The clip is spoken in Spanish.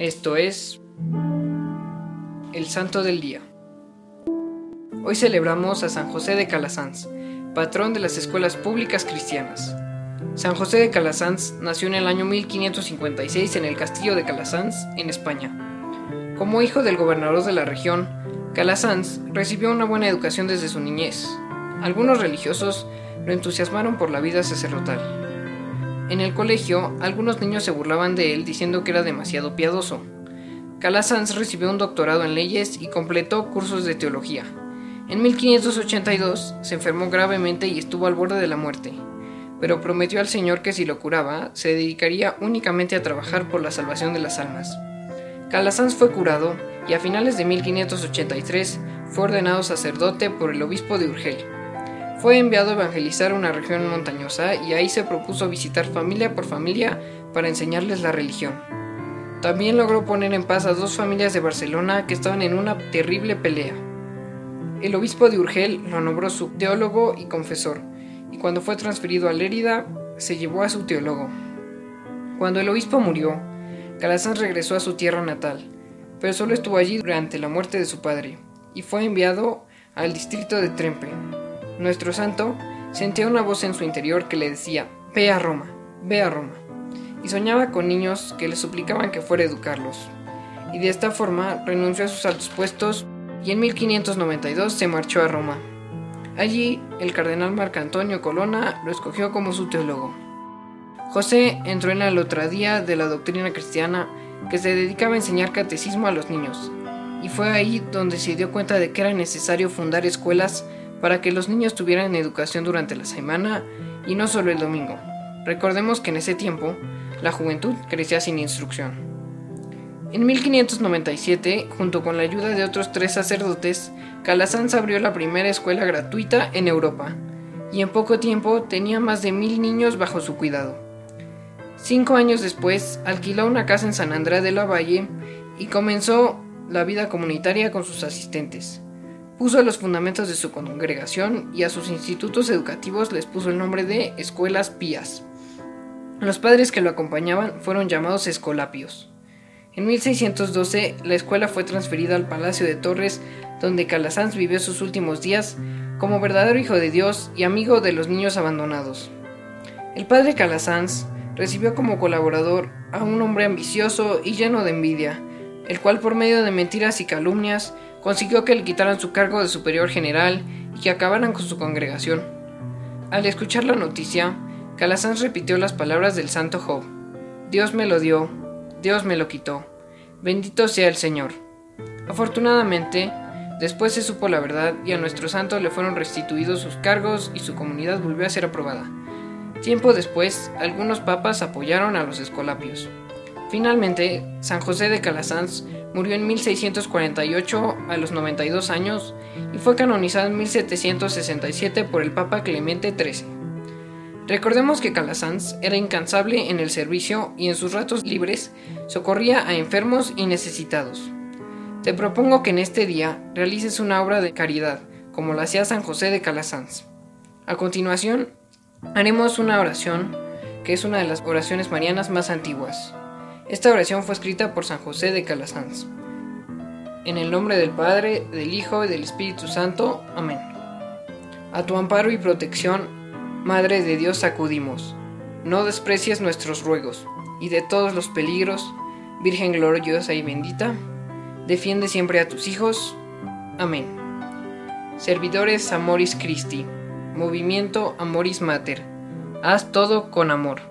Esto es el Santo del Día. Hoy celebramos a San José de Calasanz, patrón de las escuelas públicas cristianas. San José de Calasanz nació en el año 1556 en el castillo de Calasanz, en España. Como hijo del gobernador de la región, Calasanz recibió una buena educación desde su niñez. Algunos religiosos lo entusiasmaron por la vida sacerdotal. En el colegio, algunos niños se burlaban de él diciendo que era demasiado piadoso. Calasanz recibió un doctorado en leyes y completó cursos de teología. En 1582 se enfermó gravemente y estuvo al borde de la muerte, pero prometió al Señor que si lo curaba, se dedicaría únicamente a trabajar por la salvación de las almas. Calasanz fue curado y a finales de 1583 fue ordenado sacerdote por el obispo de Urgel. Fue enviado a evangelizar una región montañosa y ahí se propuso visitar familia por familia para enseñarles la religión. También logró poner en paz a dos familias de Barcelona que estaban en una terrible pelea. El obispo de Urgel lo nombró su teólogo y confesor, y cuando fue transferido a Lérida, se llevó a su teólogo. Cuando el obispo murió, Calazán regresó a su tierra natal, pero solo estuvo allí durante la muerte de su padre, y fue enviado al distrito de Trempe. Nuestro santo sentía una voz en su interior que le decía, ve a Roma, ve a Roma, y soñaba con niños que le suplicaban que fuera a educarlos. Y de esta forma renunció a sus altos puestos y en 1592 se marchó a Roma. Allí el cardenal Marcantonio Colonna lo escogió como su teólogo. José entró en la lotradía de la doctrina cristiana que se dedicaba a enseñar catecismo a los niños, y fue ahí donde se dio cuenta de que era necesario fundar escuelas para que los niños tuvieran educación durante la semana y no solo el domingo. Recordemos que en ese tiempo la juventud crecía sin instrucción. En 1597, junto con la ayuda de otros tres sacerdotes, Calasanz abrió la primera escuela gratuita en Europa, y en poco tiempo tenía más de mil niños bajo su cuidado. Cinco años después, alquiló una casa en San Andrés de la Valle y comenzó la vida comunitaria con sus asistentes. Puso los fundamentos de su congregación y a sus institutos educativos les puso el nombre de escuelas pías. Los padres que lo acompañaban fueron llamados escolapios. En 1612 la escuela fue transferida al Palacio de Torres, donde Calasanz vivió sus últimos días como verdadero hijo de Dios y amigo de los niños abandonados. El padre Calasanz recibió como colaborador a un hombre ambicioso y lleno de envidia, el cual por medio de mentiras y calumnias consiguió que le quitaran su cargo de superior general y que acabaran con su congregación. Al escuchar la noticia, Calasanz repitió las palabras del santo Job. Dios me lo dio, Dios me lo quitó. Bendito sea el Señor. Afortunadamente, después se supo la verdad y a nuestro santo le fueron restituidos sus cargos y su comunidad volvió a ser aprobada. Tiempo después, algunos papas apoyaron a los escolapios. Finalmente, San José de Calasanz murió en 1648 a los 92 años y fue canonizado en 1767 por el Papa Clemente XIII. Recordemos que Calasanz era incansable en el servicio y en sus ratos libres socorría a enfermos y necesitados. Te propongo que en este día realices una obra de caridad, como la hacía San José de Calasanz. A continuación, haremos una oración, que es una de las oraciones marianas más antiguas. Esta oración fue escrita por San José de Calasanz. En el nombre del Padre, del Hijo y del Espíritu Santo. Amén. A tu amparo y protección, Madre de Dios, acudimos. No desprecies nuestros ruegos, y de todos los peligros, Virgen gloriosa y bendita, defiende siempre a tus hijos. Amén. Servidores Amoris Christi, Movimiento Amoris Mater, haz todo con amor.